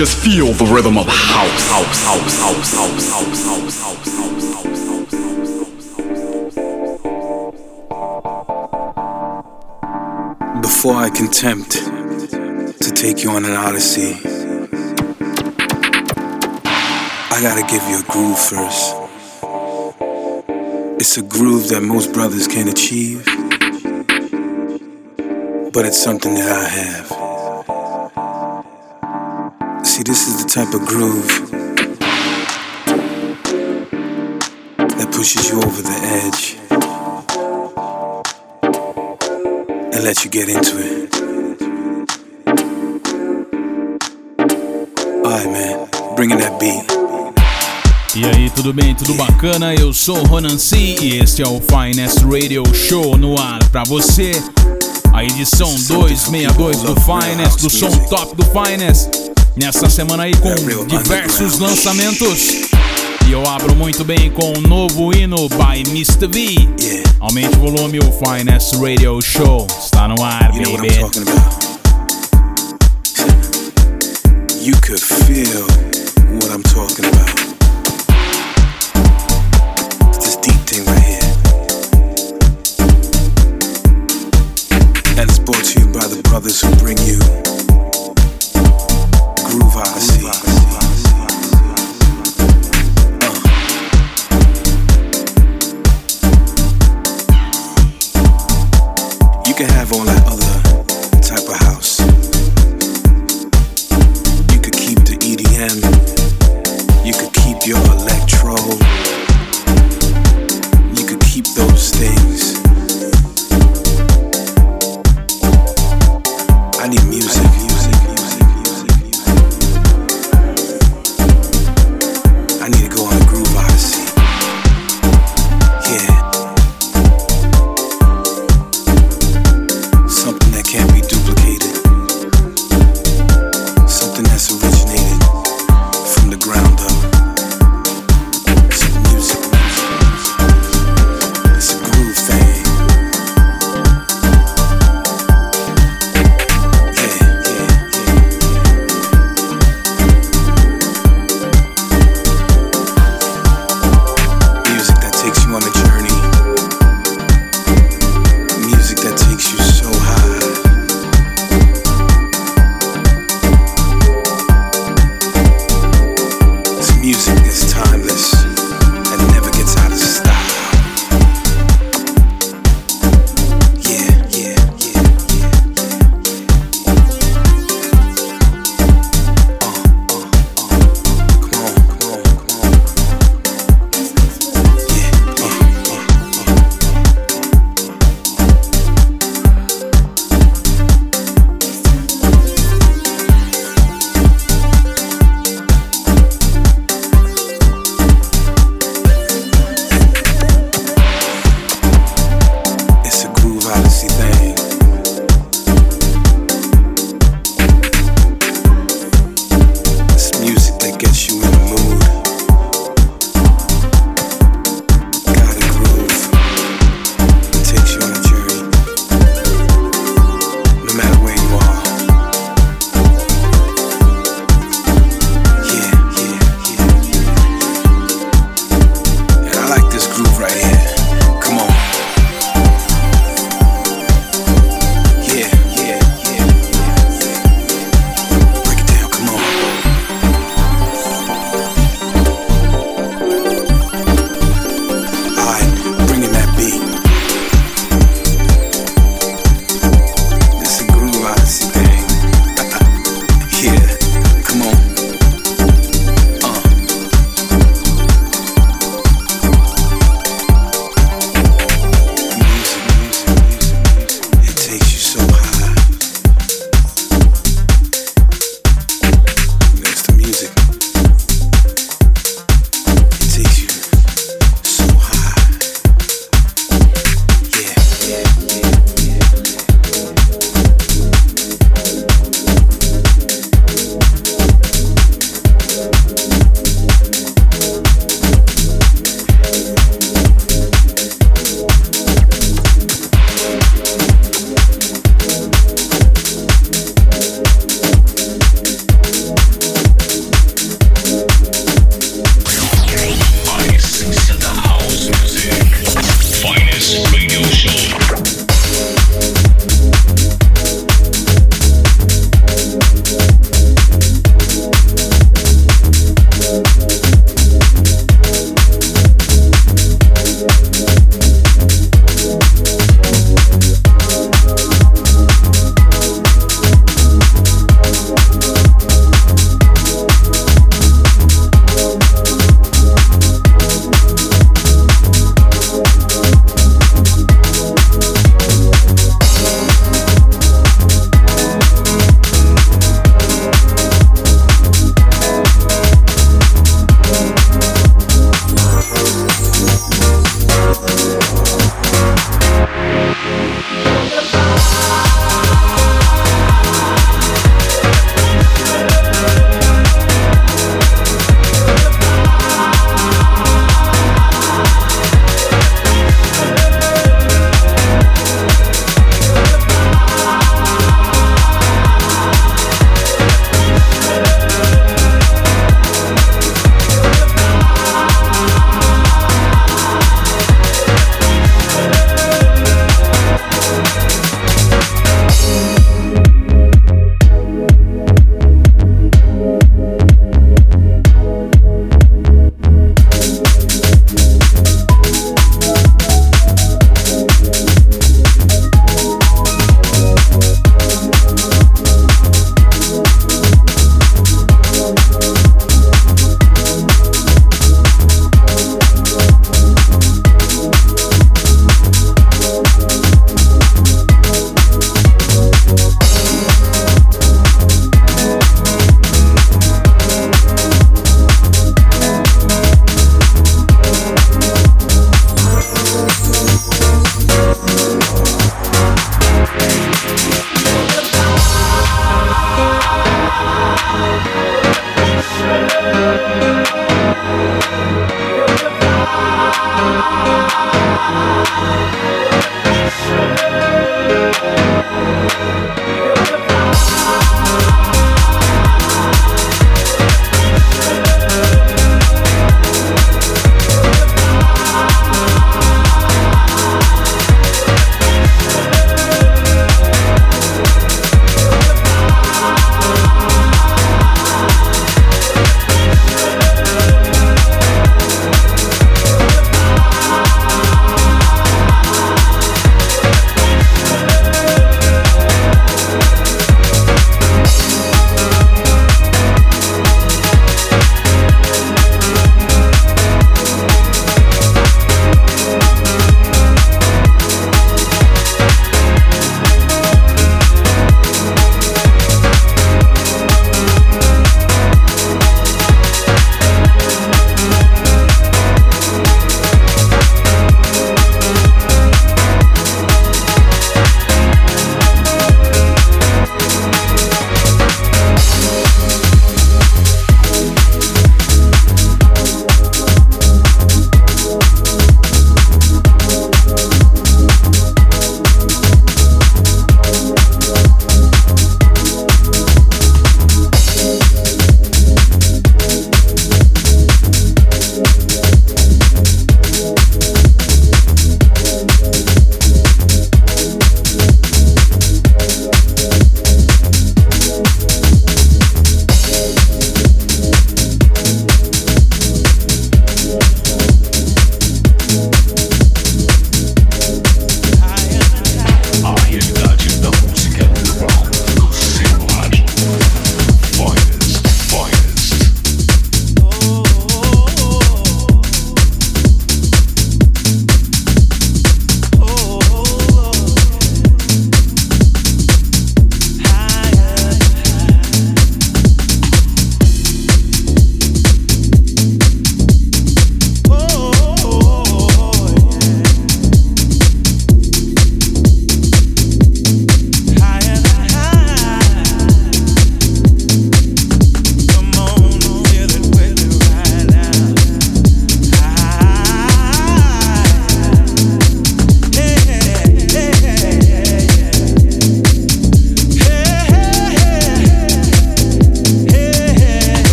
Just feel the rhythm of house, house, house, house, house, house, house, house, house. Before I can tempt to take you on an odyssey, I gotta give you a groove first. It's a groove that most brothers can't achieve, but it's something that I have. Type of groove that pushes you over the edge and lets you get into it. Alright, man, bring in that beat. E aí, tudo bem? Tudo bacana? Eu sou o Ronan C e este é o Finest Radio Show no ar pra você. A edição 262 do Finest, do som top do Finest. Nessa semana aí com diversos lançamentos. E eu abro muito bem com o novo hino by Mr. V. Aumente o volume, o Finest Radio Show está no ar, You know baby. You could feel what I'm talking about. It's this deep thing right here. And it's brought to you by the brothers who bring you curvar assim.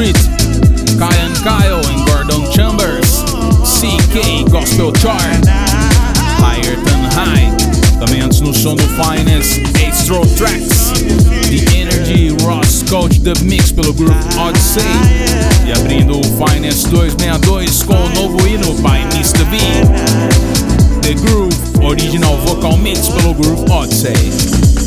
Street, Kyan Kyle em Gordon Chambers, CK Gospel Chart, Higher Than High, também antes no som do Finest, Astro Tracks, The Energy Ross Coach Dub Mix pelo grupo Odyssey, e abrindo o Finest 262 com o novo hino by Mr. V. The Groove, original vocal mix pelo Groove Odyssey.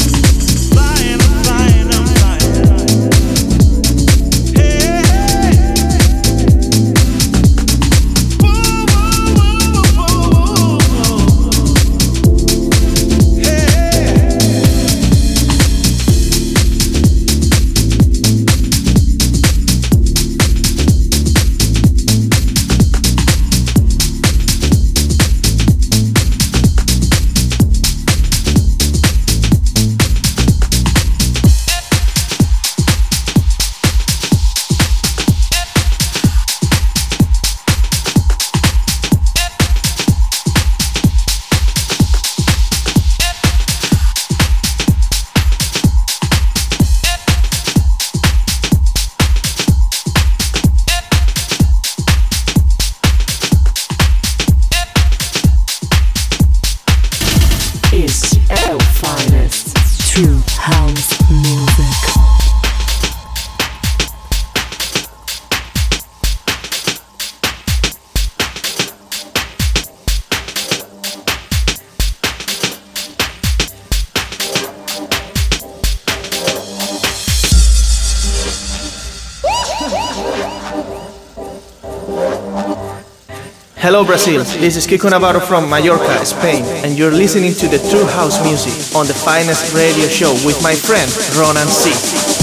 Hello Brazil, this is Kiko Navarro from Mallorca, Spain, and you're listening to the True House Music on the finest radio show with my friend Ronan C.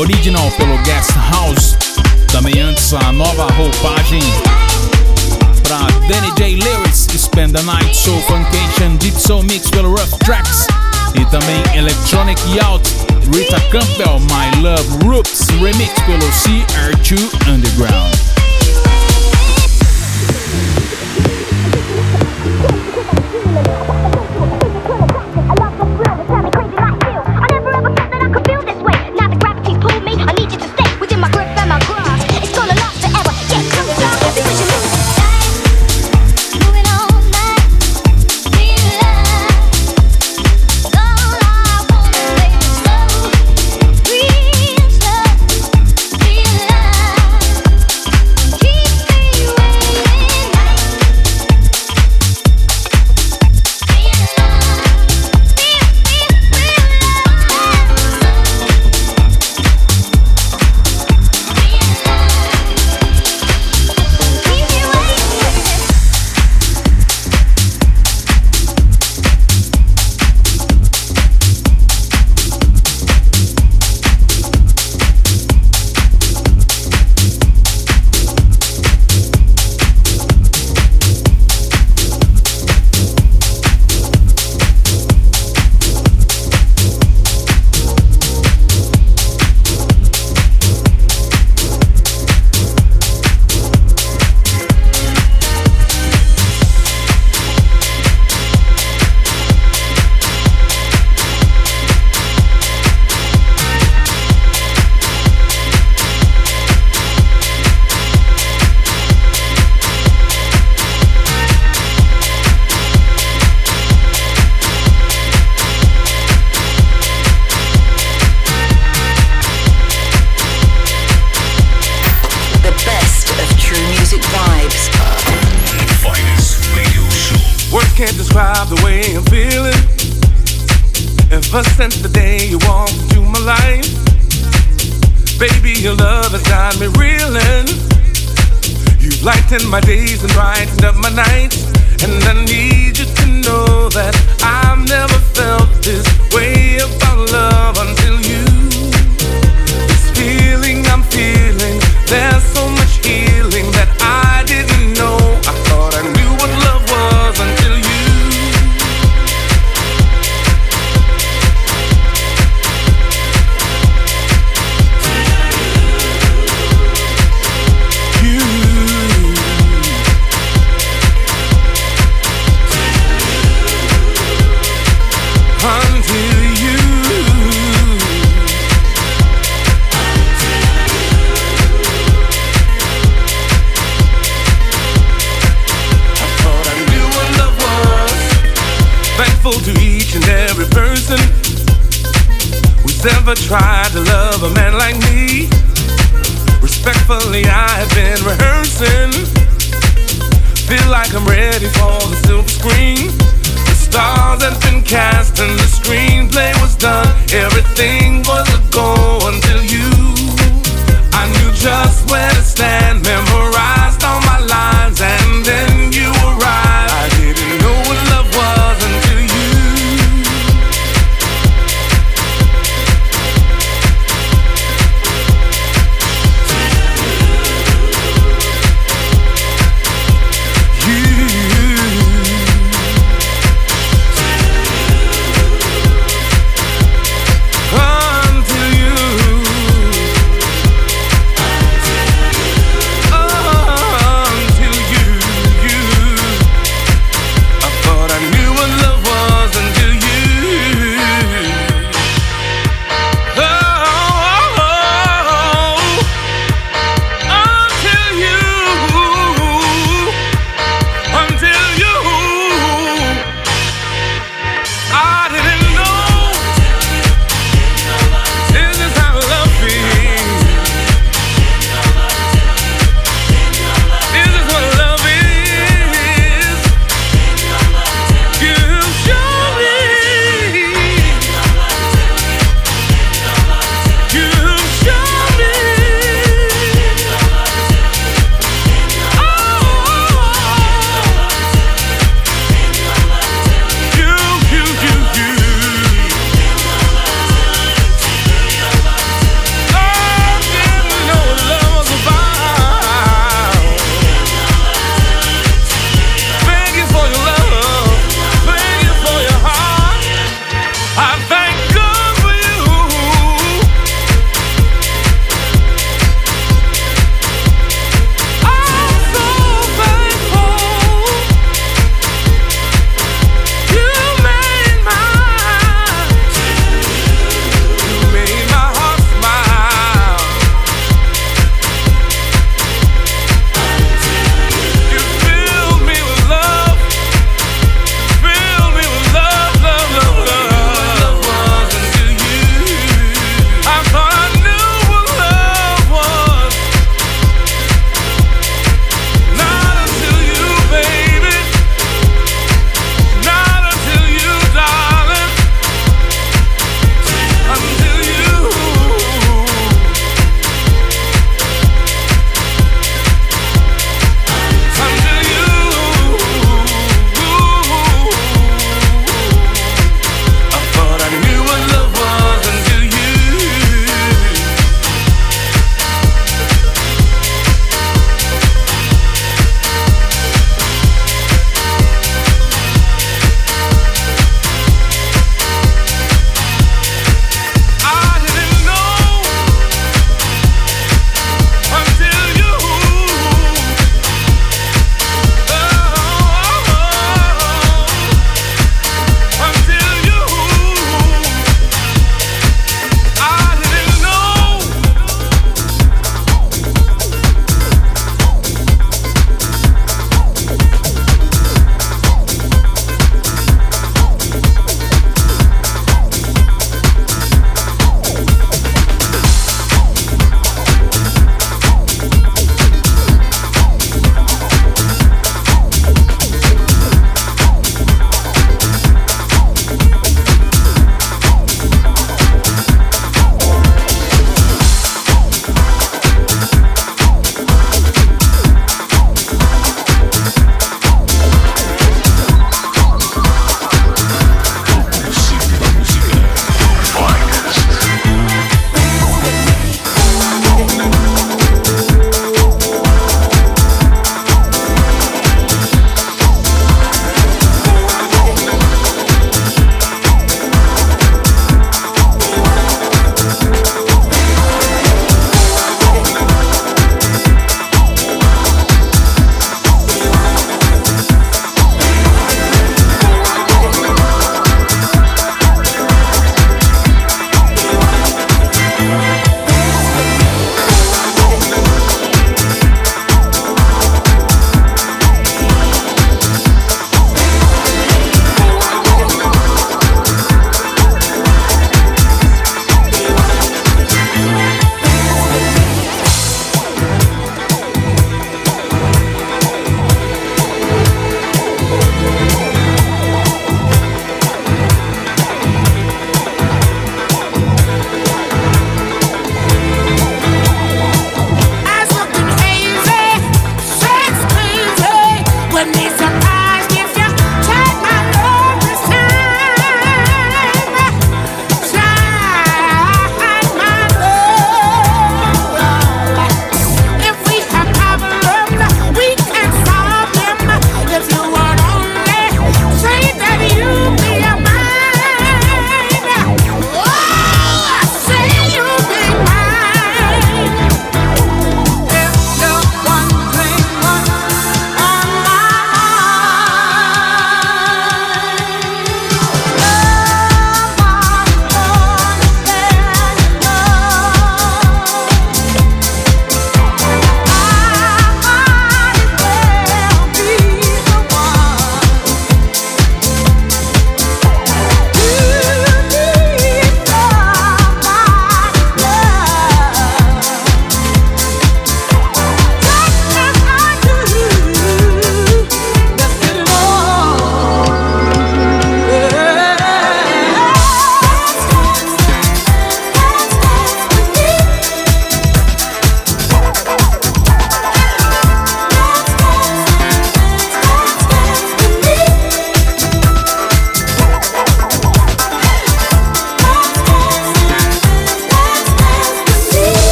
original pelo Guest House. Também antes a nova roupagem para Danny J. Lewis, Spend the Night, Soul Funcation, Deep Soul Mix pelo Rough Tracks. E também Electronic Yacht, Rita Campbell, My Love Roots, remix pelo CR2 Underground. in my days and nights. tried to love a man like me. Respectfully, I have been rehearsing. Feel like I'm ready for the silver screen. The stars had been cast and the screenplay was done. Everything was a go until you. I knew just where to stand, Memorize.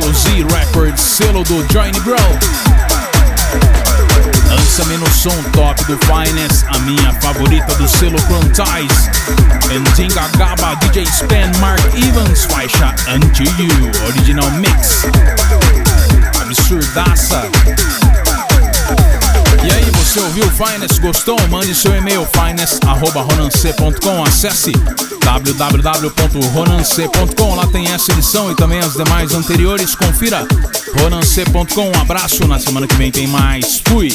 Pelo Z Records, selo do Johnny Grove. Lança-me no som top do Finest, a minha favorita do selo Quantize. Entinga Gaba, DJ Span, Mark Evans, faixa Unto You, original mix. Absurdaça. E aí, você ouviu Finest? Gostou? Mande seu e-mail finest.ronancê.com Acesse www.ronancê.com Lá tem essa edição e também as demais anteriores. Confira ronancê.com Um abraço, na semana que vem tem mais. Fui!